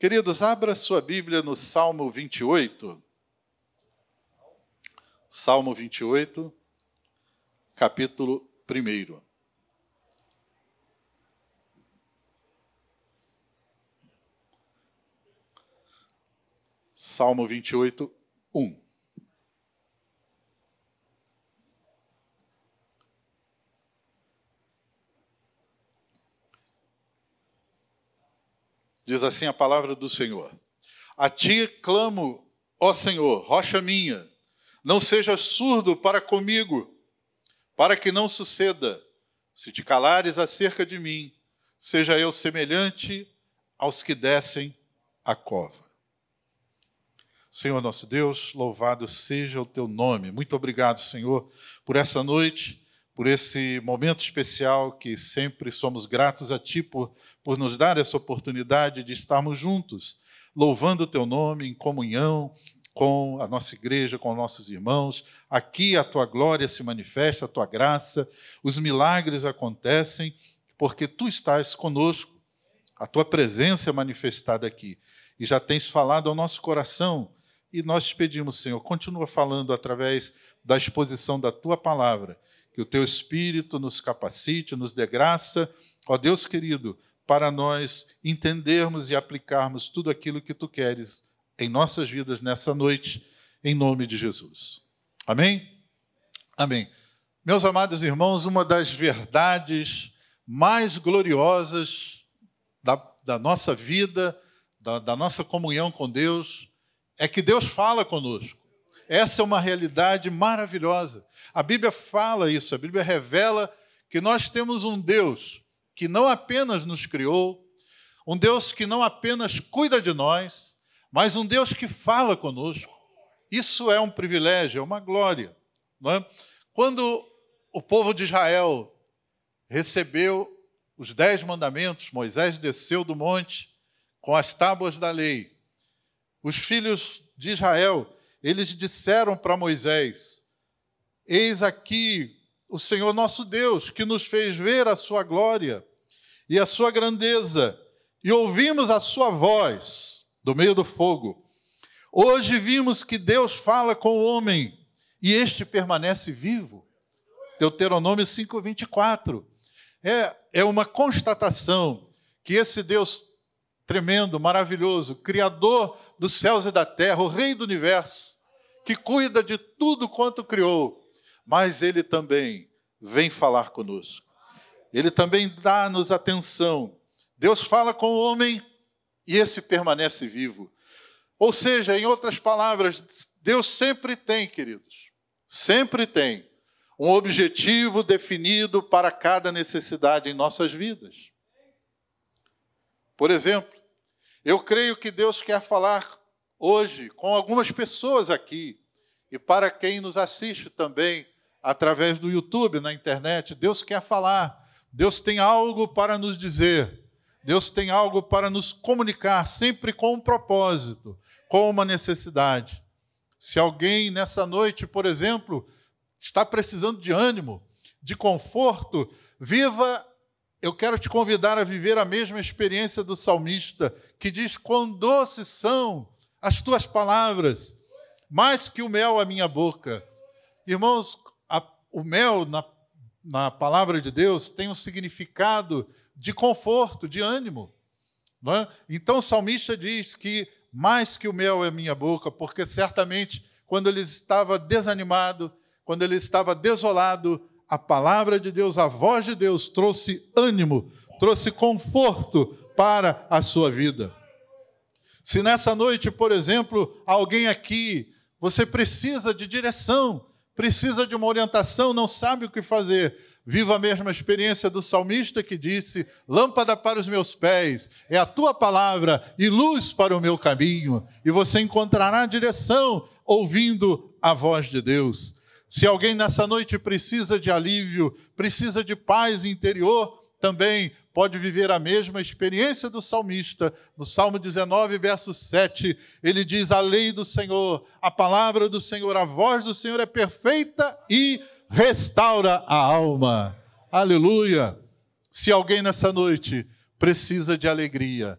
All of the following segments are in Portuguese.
Queridos, abra sua Bíblia no Salmo 28. Salmo 28, capítulo 1. Salmo 28, 1. Diz assim a palavra do Senhor: A ti clamo, ó Senhor, rocha minha, não sejas surdo para comigo, para que não suceda, se te calares acerca de mim, seja eu semelhante aos que descem a cova. Senhor nosso Deus, louvado seja o teu nome. Muito obrigado, Senhor, por essa noite por esse momento especial que sempre somos gratos a Ti por, por nos dar essa oportunidade de estarmos juntos, louvando o Teu nome em comunhão com a nossa igreja, com nossos irmãos. Aqui a Tua glória se manifesta, a Tua graça, os milagres acontecem, porque Tu estás conosco, a Tua presença é manifestada aqui. E já tens falado ao nosso coração, e nós te pedimos, Senhor, continua falando através da exposição da Tua palavra que o teu Espírito nos capacite, nos dê graça, ó Deus querido, para nós entendermos e aplicarmos tudo aquilo que tu queres em nossas vidas nessa noite, em nome de Jesus. Amém? Amém. Meus amados irmãos, uma das verdades mais gloriosas da, da nossa vida, da, da nossa comunhão com Deus, é que Deus fala conosco. Essa é uma realidade maravilhosa. A Bíblia fala isso, a Bíblia revela que nós temos um Deus que não apenas nos criou, um Deus que não apenas cuida de nós, mas um Deus que fala conosco. Isso é um privilégio, é uma glória. É? Quando o povo de Israel recebeu os dez mandamentos, Moisés desceu do monte com as tábuas da lei. Os filhos de Israel eles disseram para Moisés: Eis aqui o Senhor nosso Deus, que nos fez ver a sua glória e a sua grandeza, e ouvimos a sua voz do meio do fogo. Hoje vimos que Deus fala com o homem e este permanece vivo. Deuteronômio 5:24. É, é uma constatação que esse Deus tremendo, maravilhoso, Criador dos céus e da terra, o Rei do universo, que cuida de tudo quanto criou, mas Ele também vem falar conosco. Ele também dá-nos atenção. Deus fala com o homem e esse permanece vivo. Ou seja, em outras palavras, Deus sempre tem, queridos, sempre tem um objetivo definido para cada necessidade em nossas vidas. Por exemplo, eu creio que Deus quer falar hoje com algumas pessoas aqui e para quem nos assiste também através do YouTube, na internet. Deus quer falar, Deus tem algo para nos dizer, Deus tem algo para nos comunicar, sempre com um propósito, com uma necessidade. Se alguém nessa noite, por exemplo, está precisando de ânimo, de conforto, viva eu quero te convidar a viver a mesma experiência do salmista, que diz: Quão doces são as tuas palavras, mais que o mel à minha boca. Irmãos, a, o mel na, na palavra de Deus tem um significado de conforto, de ânimo. É? Então o salmista diz que mais que o mel é minha boca, porque certamente quando ele estava desanimado, quando ele estava desolado, a palavra de Deus, a voz de Deus trouxe ânimo, trouxe conforto para a sua vida. Se nessa noite, por exemplo, alguém aqui, você precisa de direção, precisa de uma orientação, não sabe o que fazer, viva a mesma experiência do salmista que disse: Lâmpada para os meus pés, é a tua palavra e luz para o meu caminho, e você encontrará direção ouvindo a voz de Deus. Se alguém nessa noite precisa de alívio, precisa de paz interior, também pode viver a mesma experiência do salmista. No Salmo 19, verso 7, ele diz: A lei do Senhor, a palavra do Senhor, a voz do Senhor é perfeita e restaura a alma. Aleluia! Se alguém nessa noite precisa de alegria,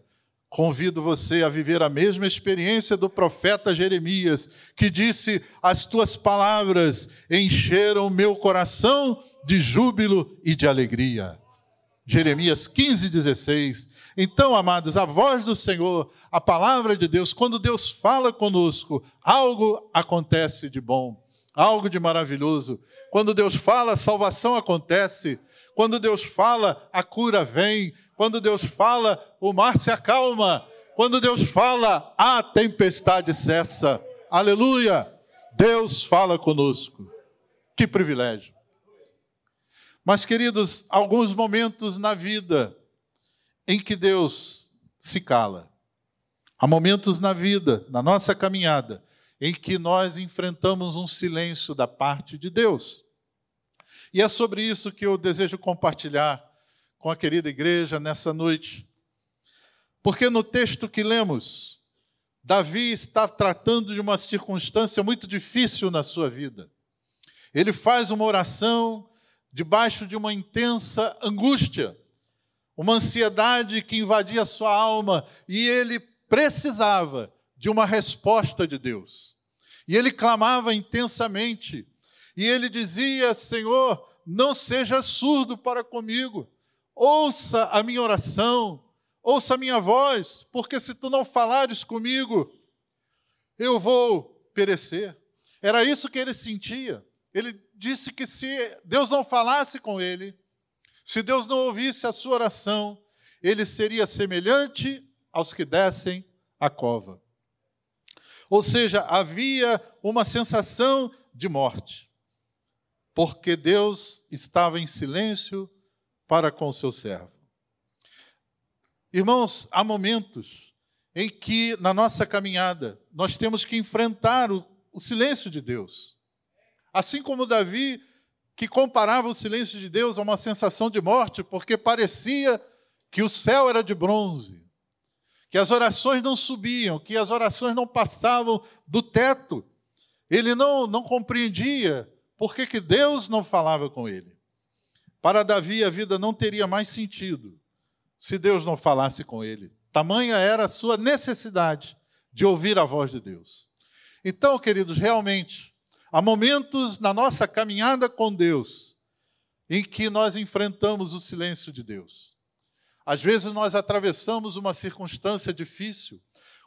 Convido você a viver a mesma experiência do profeta Jeremias, que disse: As tuas palavras encheram meu coração de júbilo e de alegria. Jeremias 15, 16. Então, amados, a voz do Senhor, a palavra de Deus, quando Deus fala conosco, algo acontece de bom, algo de maravilhoso. Quando Deus fala, a salvação acontece. Quando Deus fala, a cura vem. Quando Deus fala, o mar se acalma. Quando Deus fala, a tempestade cessa. Aleluia! Deus fala conosco. Que privilégio. Mas, queridos, alguns momentos na vida em que Deus se cala. Há momentos na vida, na nossa caminhada, em que nós enfrentamos um silêncio da parte de Deus. E é sobre isso que eu desejo compartilhar com a querida igreja nessa noite. Porque no texto que lemos, Davi está tratando de uma circunstância muito difícil na sua vida. Ele faz uma oração debaixo de uma intensa angústia, uma ansiedade que invadia sua alma, e ele precisava de uma resposta de Deus. E ele clamava intensamente, e ele dizia: Senhor, não seja surdo para comigo, ouça a minha oração, ouça a minha voz, porque se tu não falares comigo, eu vou perecer. Era isso que ele sentia. Ele disse que se Deus não falasse com ele, se Deus não ouvisse a sua oração, ele seria semelhante aos que descem a cova. Ou seja, havia uma sensação de morte porque Deus estava em silêncio para com o seu servo. Irmãos, há momentos em que na nossa caminhada nós temos que enfrentar o, o silêncio de Deus. Assim como Davi, que comparava o silêncio de Deus a uma sensação de morte, porque parecia que o céu era de bronze, que as orações não subiam, que as orações não passavam do teto. Ele não, não compreendia por que, que Deus não falava com ele? Para Davi, a vida não teria mais sentido se Deus não falasse com ele. Tamanha era a sua necessidade de ouvir a voz de Deus. Então, queridos, realmente, há momentos na nossa caminhada com Deus em que nós enfrentamos o silêncio de Deus. Às vezes nós atravessamos uma circunstância difícil,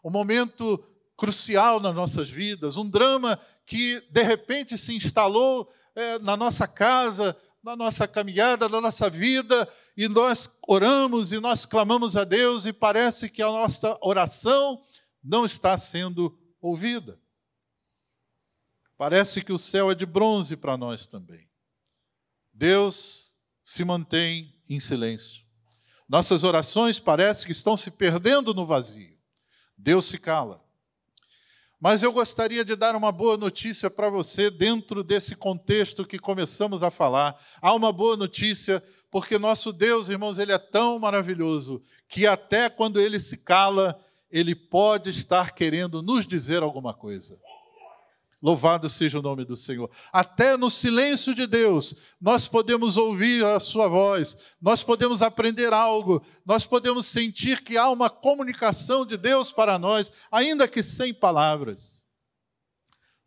um momento crucial nas nossas vidas, um drama que de repente se instalou é, na nossa casa, na nossa caminhada, na nossa vida, e nós oramos e nós clamamos a Deus e parece que a nossa oração não está sendo ouvida. Parece que o céu é de bronze para nós também. Deus se mantém em silêncio. Nossas orações parecem que estão se perdendo no vazio. Deus se cala. Mas eu gostaria de dar uma boa notícia para você dentro desse contexto que começamos a falar. Há uma boa notícia, porque nosso Deus, irmãos, ele é tão maravilhoso que até quando ele se cala, ele pode estar querendo nos dizer alguma coisa. Louvado seja o nome do Senhor. Até no silêncio de Deus, nós podemos ouvir a Sua voz, nós podemos aprender algo, nós podemos sentir que há uma comunicação de Deus para nós, ainda que sem palavras.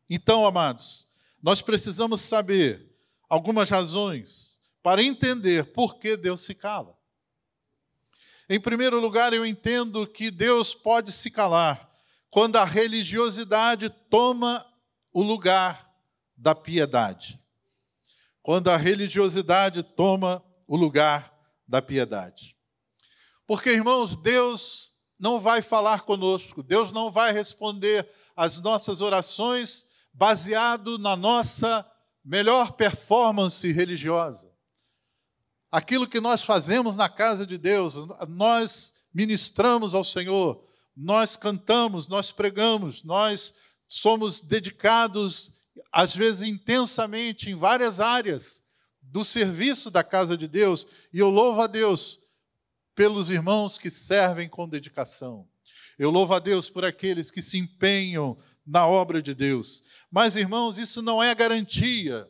Então, amados, nós precisamos saber algumas razões para entender por que Deus se cala. Em primeiro lugar, eu entendo que Deus pode se calar quando a religiosidade toma o lugar da piedade. Quando a religiosidade toma o lugar da piedade. Porque, irmãos, Deus não vai falar conosco, Deus não vai responder às nossas orações baseado na nossa melhor performance religiosa. Aquilo que nós fazemos na casa de Deus, nós ministramos ao Senhor, nós cantamos, nós pregamos, nós somos dedicados, às vezes intensamente, em várias áreas do serviço da casa de Deus, e eu louvo a Deus pelos irmãos que servem com dedicação. Eu louvo a Deus por aqueles que se empenham na obra de Deus. Mas, irmãos, isso não é garantia.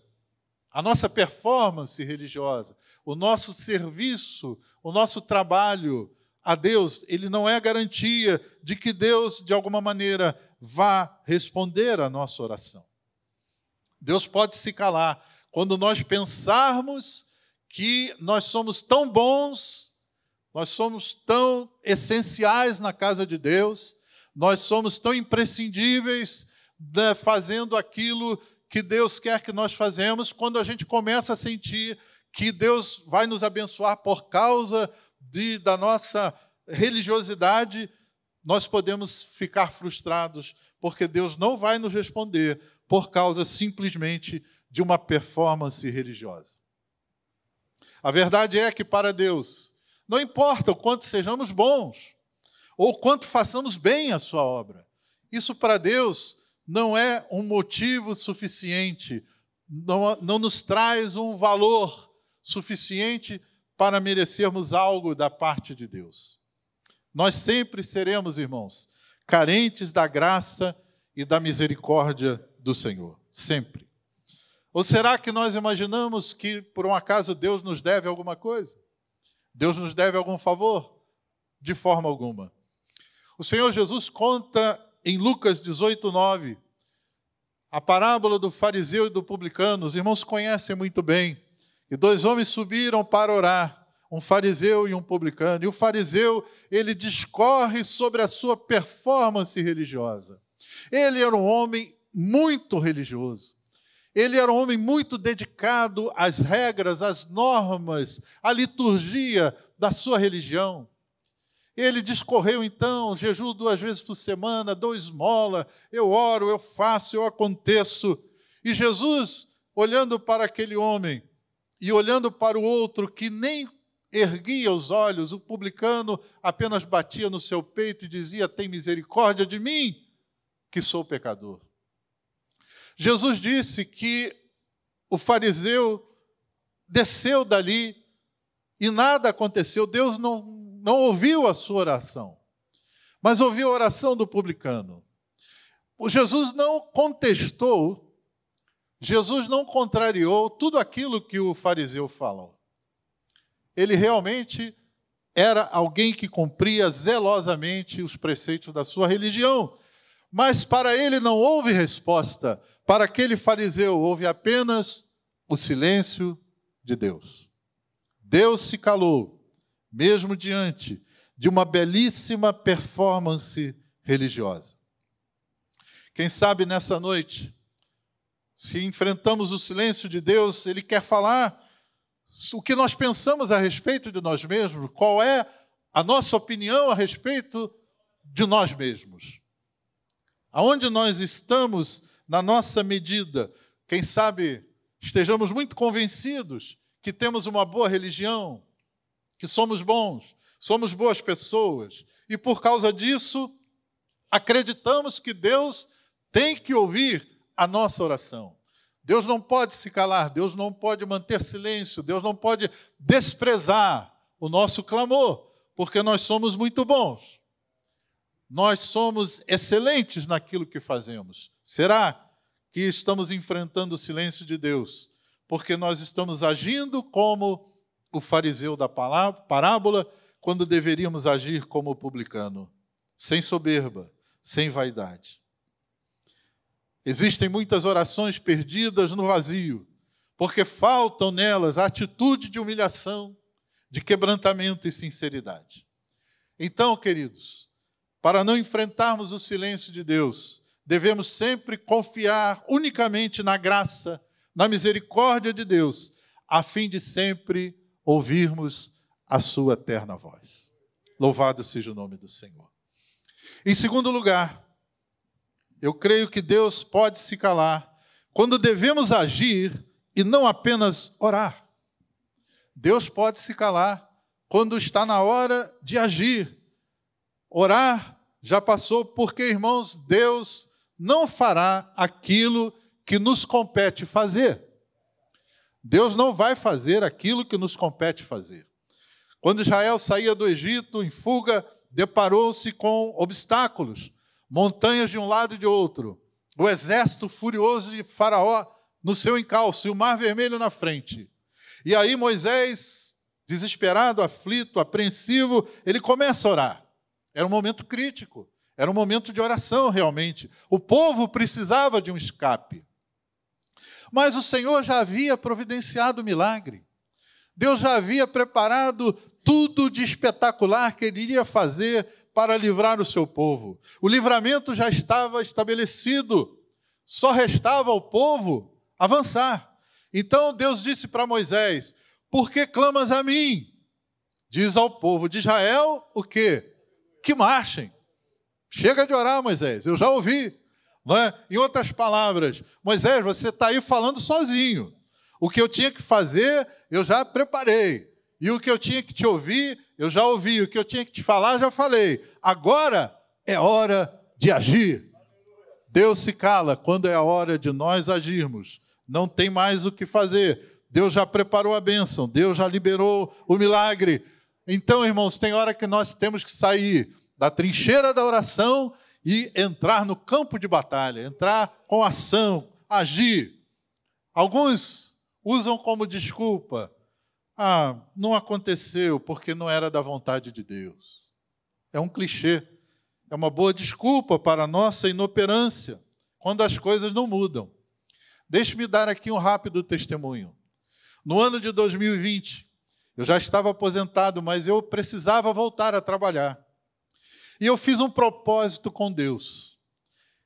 A nossa performance religiosa, o nosso serviço, o nosso trabalho, a Deus, ele não é garantia de que Deus, de alguma maneira, vá responder à nossa oração. Deus pode se calar quando nós pensarmos que nós somos tão bons, nós somos tão essenciais na casa de Deus, nós somos tão imprescindíveis né, fazendo aquilo que Deus quer que nós fazemos, quando a gente começa a sentir que Deus vai nos abençoar por causa de, da nossa religiosidade, nós podemos ficar frustrados, porque Deus não vai nos responder por causa simplesmente de uma performance religiosa. A verdade é que para Deus, não importa o quanto sejamos bons, ou quanto façamos bem a sua obra, isso para Deus não é um motivo suficiente, não, não nos traz um valor suficiente para merecermos algo da parte de Deus. Nós sempre seremos, irmãos, carentes da graça e da misericórdia do Senhor, sempre. Ou será que nós imaginamos que por um acaso Deus nos deve alguma coisa? Deus nos deve algum favor? De forma alguma. O Senhor Jesus conta em Lucas 18, 9, a parábola do fariseu e do publicano. Os irmãos conhecem muito bem. E dois homens subiram para orar, um fariseu e um publicano. E o fariseu, ele discorre sobre a sua performance religiosa. Ele era um homem muito religioso. Ele era um homem muito dedicado às regras, às normas, à liturgia da sua religião. Ele discorreu então, jejum duas vezes por semana, dou esmola, eu oro, eu faço, eu aconteço. E Jesus, olhando para aquele homem, e olhando para o outro que nem erguia os olhos, o publicano apenas batia no seu peito e dizia: Tem misericórdia de mim, que sou pecador. Jesus disse que o fariseu desceu dali e nada aconteceu, Deus não, não ouviu a sua oração, mas ouviu a oração do publicano. O Jesus não contestou Jesus não contrariou tudo aquilo que o fariseu falou. Ele realmente era alguém que cumpria zelosamente os preceitos da sua religião. Mas para ele não houve resposta. Para aquele fariseu houve apenas o silêncio de Deus. Deus se calou, mesmo diante de uma belíssima performance religiosa. Quem sabe nessa noite se enfrentamos o silêncio de Deus, Ele quer falar o que nós pensamos a respeito de nós mesmos, qual é a nossa opinião a respeito de nós mesmos. Aonde nós estamos na nossa medida, quem sabe estejamos muito convencidos que temos uma boa religião, que somos bons, somos boas pessoas, e por causa disso acreditamos que Deus tem que ouvir a nossa oração. Deus não pode se calar, Deus não pode manter silêncio, Deus não pode desprezar o nosso clamor, porque nós somos muito bons. Nós somos excelentes naquilo que fazemos. Será que estamos enfrentando o silêncio de Deus? Porque nós estamos agindo como o fariseu da parábola, quando deveríamos agir como o publicano, sem soberba, sem vaidade. Existem muitas orações perdidas no vazio, porque faltam nelas a atitude de humilhação, de quebrantamento e sinceridade. Então, queridos, para não enfrentarmos o silêncio de Deus, devemos sempre confiar unicamente na graça, na misericórdia de Deus, a fim de sempre ouvirmos a sua eterna voz. Louvado seja o nome do Senhor. Em segundo lugar, eu creio que Deus pode se calar quando devemos agir e não apenas orar. Deus pode se calar quando está na hora de agir. Orar já passou, porque, irmãos, Deus não fará aquilo que nos compete fazer. Deus não vai fazer aquilo que nos compete fazer. Quando Israel saía do Egito em fuga, deparou-se com obstáculos montanhas de um lado e de outro, o exército furioso de Faraó no seu encalço e o mar vermelho na frente. E aí Moisés desesperado, aflito, apreensivo, ele começa a orar. Era um momento crítico, era um momento de oração realmente. O povo precisava de um escape. Mas o Senhor já havia providenciado o milagre. Deus já havia preparado tudo de espetacular que ele iria fazer para livrar o seu povo. O livramento já estava estabelecido, só restava ao povo avançar. Então Deus disse para Moisés: Por que clamas a mim? Diz ao povo de Israel o quê? Que marchem. Chega de orar, Moisés, eu já ouvi. Não é? Em outras palavras, Moisés, você está aí falando sozinho. O que eu tinha que fazer, eu já preparei. E o que eu tinha que te ouvir, eu já ouvi. O que eu tinha que te falar, já falei. Agora é hora de agir. Deus se cala quando é a hora de nós agirmos. Não tem mais o que fazer. Deus já preparou a bênção, Deus já liberou o milagre. Então, irmãos, tem hora que nós temos que sair da trincheira da oração e entrar no campo de batalha, entrar com ação, agir. Alguns usam como desculpa: ah, não aconteceu porque não era da vontade de Deus. É um clichê, é uma boa desculpa para a nossa inoperância quando as coisas não mudam. Deixe-me dar aqui um rápido testemunho. No ano de 2020, eu já estava aposentado, mas eu precisava voltar a trabalhar. E eu fiz um propósito com Deus.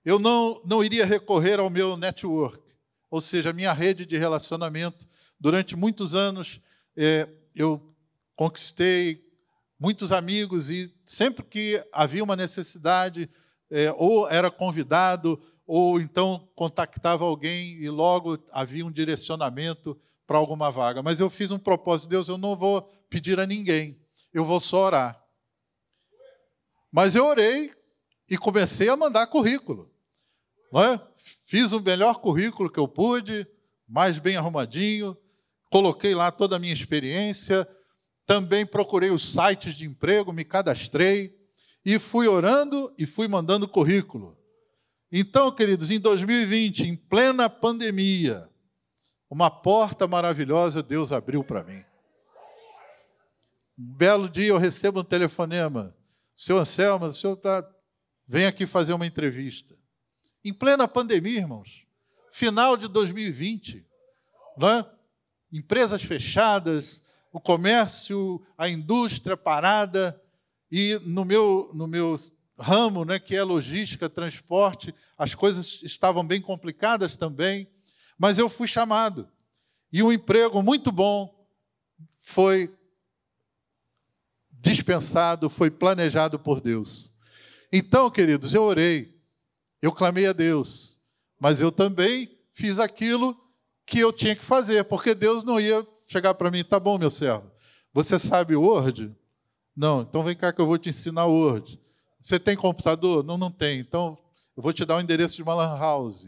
Eu não, não iria recorrer ao meu network, ou seja, minha rede de relacionamento. Durante muitos anos, é, eu conquistei muitos amigos e sempre que havia uma necessidade, é, ou era convidado, ou então contactava alguém e logo havia um direcionamento para alguma vaga. Mas eu fiz um propósito, Deus, eu não vou pedir a ninguém, eu vou só orar. Mas eu orei e comecei a mandar currículo. É? Fiz o melhor currículo que eu pude, mais bem arrumadinho, coloquei lá toda a minha experiência, também procurei os sites de emprego, me cadastrei e fui orando e fui mandando currículo. Então, queridos, em 2020, em plena pandemia, uma porta maravilhosa Deus abriu para mim. Um belo dia eu recebo um telefonema. Seu Anselmo, o senhor tá, vem aqui fazer uma entrevista. Em plena pandemia, irmãos. Final de 2020. Não é? Empresas fechadas, o comércio, a indústria parada. E no meu, no meu ramo, né, que é logística, transporte, as coisas estavam bem complicadas também. Mas eu fui chamado. E um emprego muito bom foi dispensado, foi planejado por Deus. Então, queridos, eu orei, eu clamei a Deus, mas eu também fiz aquilo que eu tinha que fazer, porque Deus não ia chegar para mim, tá bom, meu servo, você sabe Word? Não, então vem cá que eu vou te ensinar Word. Você tem computador? Não, não tem. Então, eu vou te dar o endereço de uma lan house.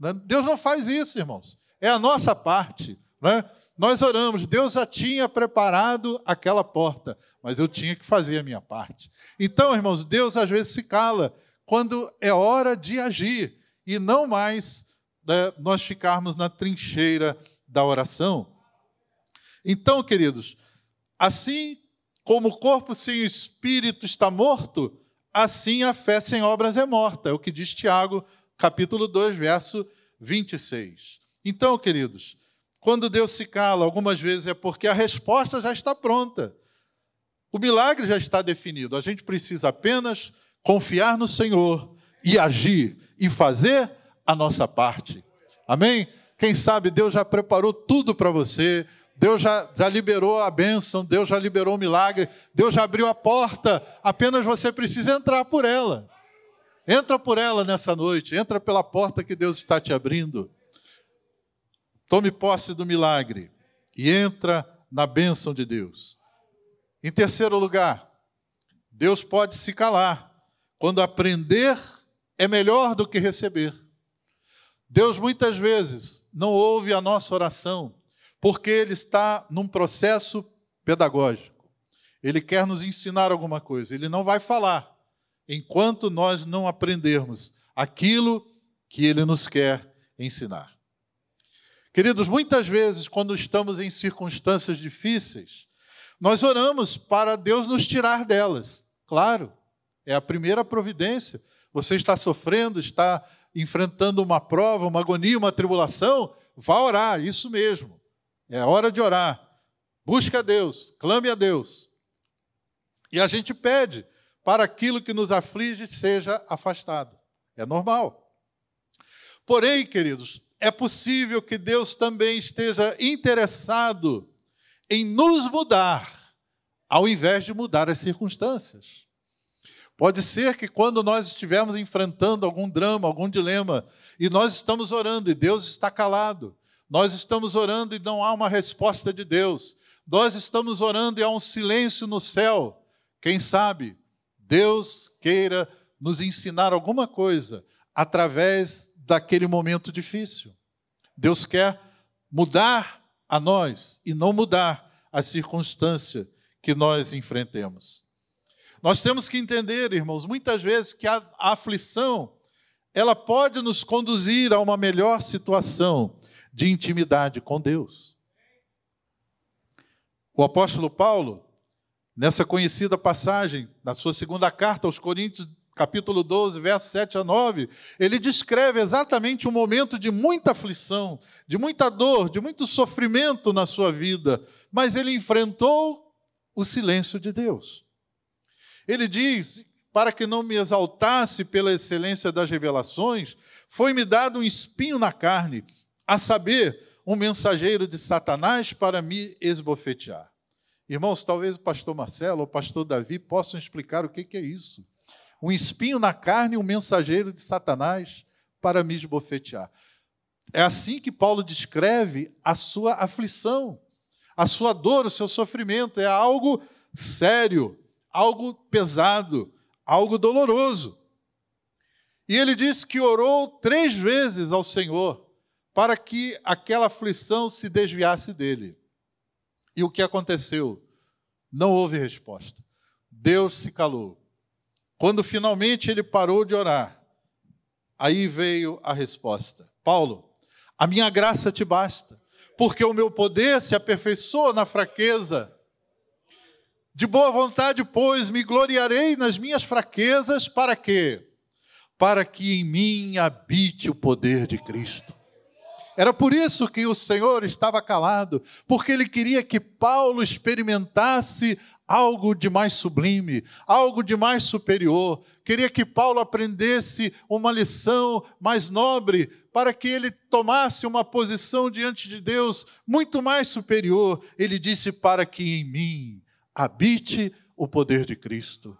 Né? Deus não faz isso, irmãos. É a nossa parte. Né? Nós oramos, Deus já tinha preparado aquela porta, mas eu tinha que fazer a minha parte. Então, irmãos, Deus às vezes se cala quando é hora de agir e não mais nós ficarmos na trincheira da oração. Então, queridos, assim como o corpo sem o espírito está morto, assim a fé sem obras é morta. É o que diz Tiago, capítulo 2, verso 26. Então, queridos, quando Deus se cala, algumas vezes é porque a resposta já está pronta. O milagre já está definido. A gente precisa apenas confiar no Senhor e agir e fazer a nossa parte. Amém? Quem sabe Deus já preparou tudo para você, Deus já, já liberou a bênção, Deus já liberou o milagre, Deus já abriu a porta, apenas você precisa entrar por ela. Entra por ela nessa noite, entra pela porta que Deus está te abrindo. Tome posse do milagre e entra na bênção de Deus. Em terceiro lugar, Deus pode se calar quando aprender é melhor do que receber. Deus muitas vezes não ouve a nossa oração porque Ele está num processo pedagógico. Ele quer nos ensinar alguma coisa. Ele não vai falar enquanto nós não aprendermos aquilo que Ele nos quer ensinar. Queridos, muitas vezes, quando estamos em circunstâncias difíceis, nós oramos para Deus nos tirar delas. Claro, é a primeira providência. Você está sofrendo, está enfrentando uma prova, uma agonia, uma tribulação, vá orar, isso mesmo. É hora de orar. Busque a Deus, clame a Deus. E a gente pede para aquilo que nos aflige seja afastado. É normal. Porém, queridos, é possível que Deus também esteja interessado em nos mudar, ao invés de mudar as circunstâncias. Pode ser que quando nós estivermos enfrentando algum drama, algum dilema, e nós estamos orando e Deus está calado, nós estamos orando e não há uma resposta de Deus, nós estamos orando e há um silêncio no céu, quem sabe Deus queira nos ensinar alguma coisa através daquele momento difícil. Deus quer mudar a nós e não mudar a circunstância que nós enfrentemos. Nós temos que entender, irmãos, muitas vezes que a, aflição ela pode nos conduzir a uma melhor situação de intimidade com Deus. O apóstolo Paulo, Nessa conhecida passagem, na sua segunda carta aos Coríntios, capítulo 12, versos 7 a 9, ele descreve exatamente um momento de muita aflição, de muita dor, de muito sofrimento na sua vida, mas ele enfrentou o silêncio de Deus. Ele diz: para que não me exaltasse pela excelência das revelações, foi-me dado um espinho na carne, a saber, um mensageiro de Satanás para me esbofetear. Irmãos, talvez o pastor Marcelo ou o pastor Davi possam explicar o que é isso. Um espinho na carne um mensageiro de Satanás para me esbofetear. É assim que Paulo descreve a sua aflição, a sua dor, o seu sofrimento. É algo sério, algo pesado, algo doloroso. E ele diz que orou três vezes ao Senhor para que aquela aflição se desviasse dele. E o que aconteceu? Não houve resposta. Deus se calou. Quando finalmente ele parou de orar, aí veio a resposta: Paulo, a minha graça te basta, porque o meu poder se aperfeiçoa na fraqueza. De boa vontade, pois, me gloriarei nas minhas fraquezas, para quê? Para que em mim habite o poder de Cristo. Era por isso que o Senhor estava calado, porque ele queria que Paulo experimentasse algo de mais sublime, algo de mais superior. Queria que Paulo aprendesse uma lição mais nobre, para que ele tomasse uma posição diante de Deus muito mais superior. Ele disse: Para que em mim habite o poder de Cristo.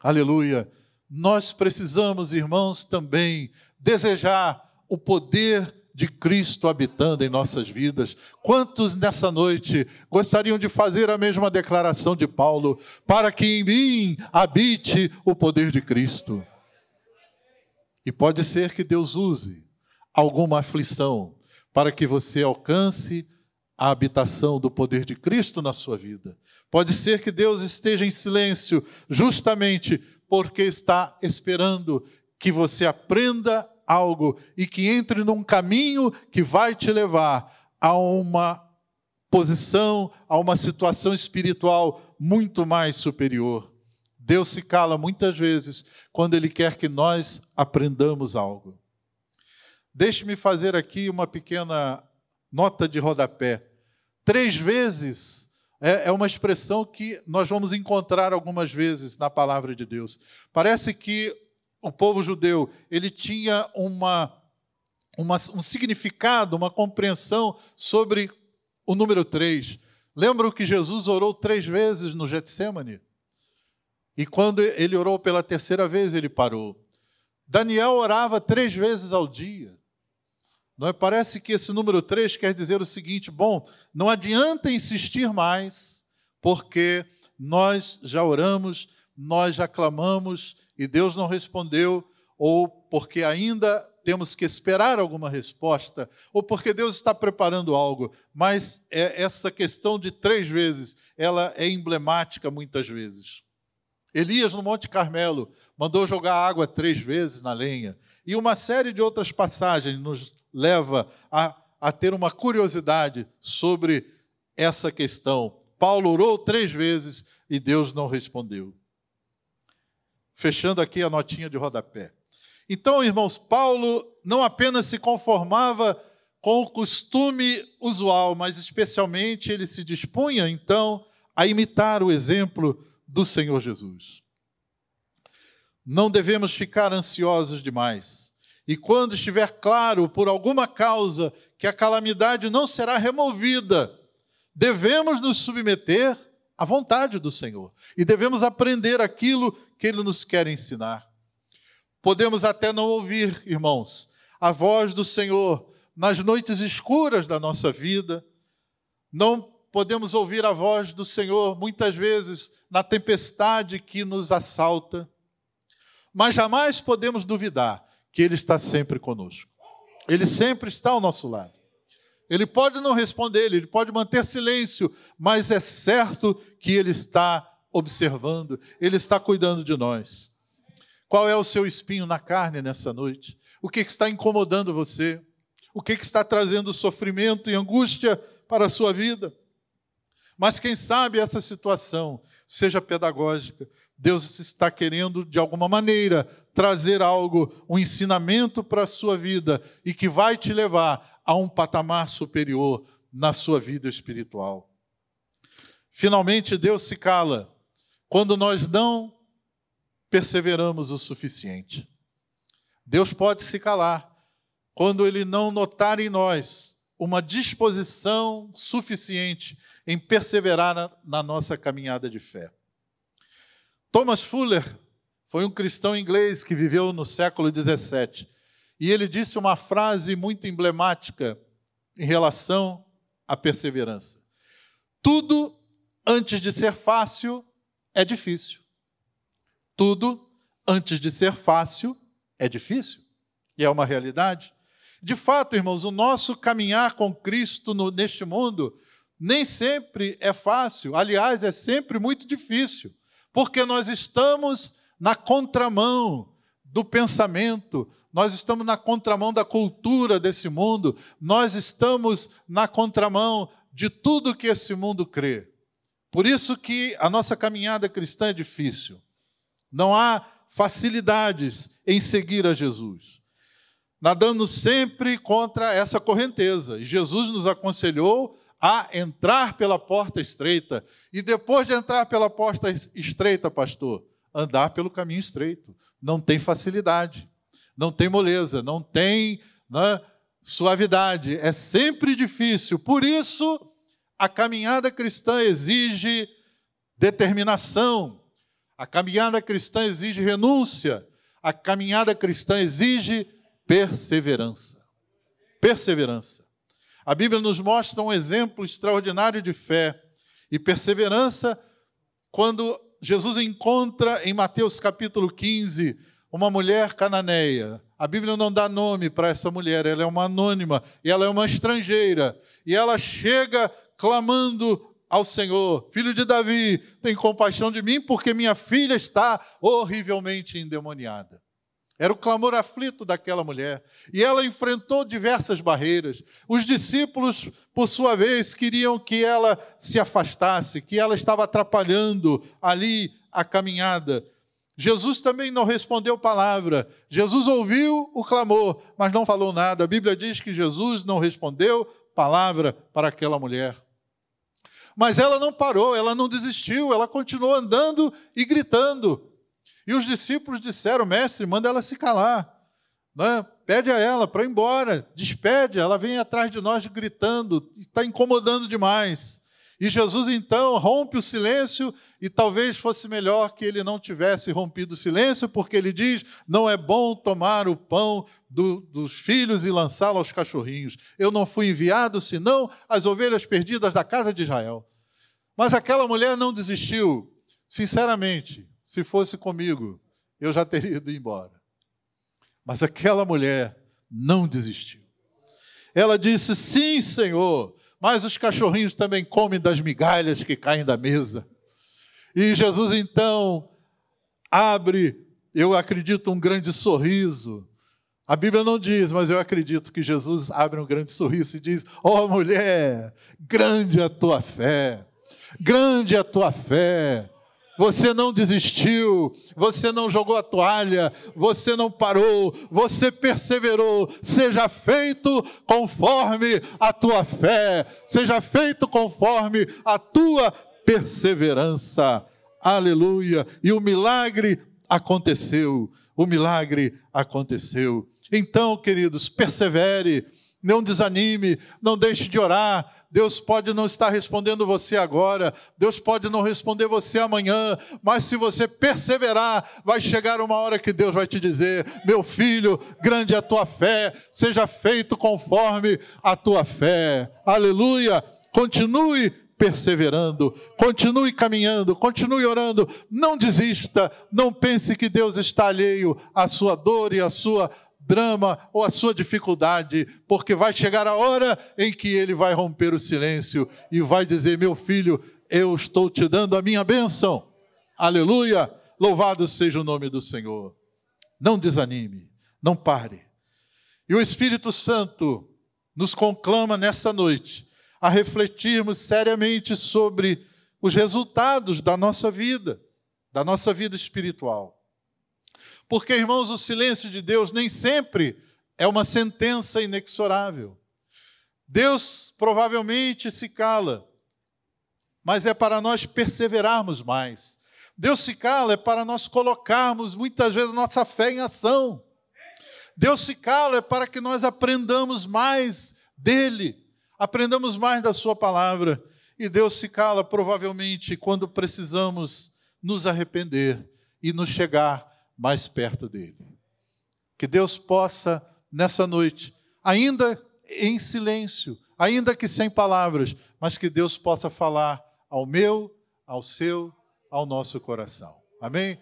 Aleluia. Nós precisamos, irmãos, também desejar o poder de Cristo habitando em nossas vidas. Quantos nessa noite gostariam de fazer a mesma declaração de Paulo, para que em mim habite o poder de Cristo? E pode ser que Deus use alguma aflição para que você alcance a habitação do poder de Cristo na sua vida. Pode ser que Deus esteja em silêncio, justamente porque está esperando que você aprenda algo e que entre num caminho que vai te levar a uma posição, a uma situação espiritual muito mais superior. Deus se cala muitas vezes quando Ele quer que nós aprendamos algo. Deixe-me fazer aqui uma pequena nota de rodapé. Três vezes é, é uma expressão que nós vamos encontrar algumas vezes na palavra de Deus. Parece que o povo judeu, ele tinha uma, uma, um significado, uma compreensão sobre o número três. Lembram que Jesus orou três vezes no Getsemane? E quando ele orou pela terceira vez, ele parou. Daniel orava três vezes ao dia. Não é? Parece que esse número três quer dizer o seguinte: bom, não adianta insistir mais, porque nós já oramos, nós já clamamos, e Deus não respondeu, ou porque ainda temos que esperar alguma resposta, ou porque Deus está preparando algo. Mas é, essa questão de três vezes, ela é emblemática muitas vezes. Elias, no Monte Carmelo, mandou jogar água três vezes na lenha. E uma série de outras passagens nos leva a, a ter uma curiosidade sobre essa questão. Paulo orou três vezes e Deus não respondeu. Fechando aqui a notinha de rodapé. Então, irmãos, Paulo não apenas se conformava com o costume usual, mas especialmente ele se dispunha, então, a imitar o exemplo do Senhor Jesus. Não devemos ficar ansiosos demais. E quando estiver claro, por alguma causa, que a calamidade não será removida, devemos nos submeter à vontade do Senhor. E devemos aprender aquilo que Ele nos quer ensinar. Podemos até não ouvir, irmãos, a voz do Senhor nas noites escuras da nossa vida, não podemos ouvir a voz do Senhor muitas vezes na tempestade que nos assalta, mas jamais podemos duvidar que Ele está sempre conosco. Ele sempre está ao nosso lado. Ele pode não responder, ele pode manter silêncio, mas é certo que ele está observando, ele está cuidando de nós. Qual é o seu espinho na carne nessa noite? O que está incomodando você? O que está trazendo sofrimento e angústia para a sua vida? Mas quem sabe essa situação seja pedagógica. Deus está querendo, de alguma maneira, trazer algo, um ensinamento para a sua vida e que vai te levar a um patamar superior na sua vida espiritual. Finalmente, Deus se cala quando nós não perseveramos o suficiente. Deus pode se calar quando Ele não notar em nós uma disposição suficiente em perseverar na, nossa caminhada de fé. Thomas Fuller foi um cristão inglês que viveu no século XVII e ele disse uma frase muito emblemática em relação à perseverança: Tudo antes de ser fácil é difícil. Tudo antes de ser fácil é difícil. E é uma realidade. De fato, irmãos, o nosso caminhar com Cristo no, neste mundo nem sempre é fácil, aliás, é sempre muito difícil, porque nós estamos na contramão do pensamento, nós estamos na contramão da cultura desse mundo, nós estamos na contramão de tudo que esse mundo crê. Por isso que a nossa caminhada cristã é difícil. Não há facilidades em seguir a Jesus. Nadando sempre contra essa correnteza. E Jesus nos aconselhou a entrar pela porta estreita. E depois de entrar pela porta estreita, pastor, andar pelo caminho estreito. Não tem facilidade não tem moleza, não tem né, suavidade, é sempre difícil. Por isso, a caminhada cristã exige determinação, a caminhada cristã exige renúncia, a caminhada cristã exige perseverança. Perseverança. A Bíblia nos mostra um exemplo extraordinário de fé e perseverança quando Jesus encontra em Mateus capítulo 15 uma mulher cananeia. A Bíblia não dá nome para essa mulher, ela é uma anônima e ela é uma estrangeira. E ela chega clamando ao Senhor: Filho de Davi, tem compaixão de mim, porque minha filha está horrivelmente endemoniada. Era o clamor aflito daquela mulher. E ela enfrentou diversas barreiras. Os discípulos, por sua vez, queriam que ela se afastasse, que ela estava atrapalhando ali a caminhada. Jesus também não respondeu palavra. Jesus ouviu o clamor, mas não falou nada. A Bíblia diz que Jesus não respondeu palavra para aquela mulher. Mas ela não parou, ela não desistiu, ela continuou andando e gritando. E os discípulos disseram: Mestre, manda ela se calar. Né? Pede a ela para ir embora, despede, ela vem atrás de nós gritando, está incomodando demais. E Jesus então rompe o silêncio, e talvez fosse melhor que ele não tivesse rompido o silêncio, porque ele diz: não é bom tomar o pão do, dos filhos e lançá-lo aos cachorrinhos. Eu não fui enviado senão as ovelhas perdidas da casa de Israel. Mas aquela mulher não desistiu. Sinceramente, se fosse comigo, eu já teria ido embora. Mas aquela mulher não desistiu. Ela disse: Sim, Senhor mas os cachorrinhos também comem das migalhas que caem da mesa. E Jesus então abre, eu acredito, um grande sorriso. A Bíblia não diz, mas eu acredito que Jesus abre um grande sorriso e diz: Ó oh, mulher, grande a tua fé. Grande é a tua fé. Você não desistiu, você não jogou a toalha, você não parou, você perseverou. Seja feito conforme a tua fé, seja feito conforme a tua perseverança. Aleluia! E o milagre aconteceu, o milagre aconteceu. Então, queridos, persevere, não desanime, não deixe de orar, Deus pode não estar respondendo você agora, Deus pode não responder você amanhã, mas se você perseverar, vai chegar uma hora que Deus vai te dizer: meu filho, grande é a tua fé, seja feito conforme a tua fé. Aleluia! Continue perseverando, continue caminhando, continue orando, não desista, não pense que Deus está alheio à sua dor e à sua drama ou a sua dificuldade, porque vai chegar a hora em que ele vai romper o silêncio e vai dizer: Meu filho, eu estou te dando a minha bênção. Aleluia! Louvado seja o nome do Senhor. Não desanime, não pare. E o Espírito Santo nos conclama nesta noite a refletirmos seriamente sobre os resultados da nossa vida, da nossa vida espiritual. Porque, irmãos, o silêncio de Deus nem sempre é uma sentença inexorável. Deus provavelmente se cala, mas é para nós perseverarmos mais. Deus se cala é para nós colocarmos muitas vezes nossa fé em ação. Deus se cala é para que nós aprendamos mais dele, aprendamos mais da sua palavra. E Deus se cala provavelmente quando precisamos nos arrepender e nos chegar mais perto dele. Que Deus possa, nessa noite, ainda em silêncio, ainda que sem palavras, mas que Deus possa falar ao meu, ao seu, ao nosso coração. Amém?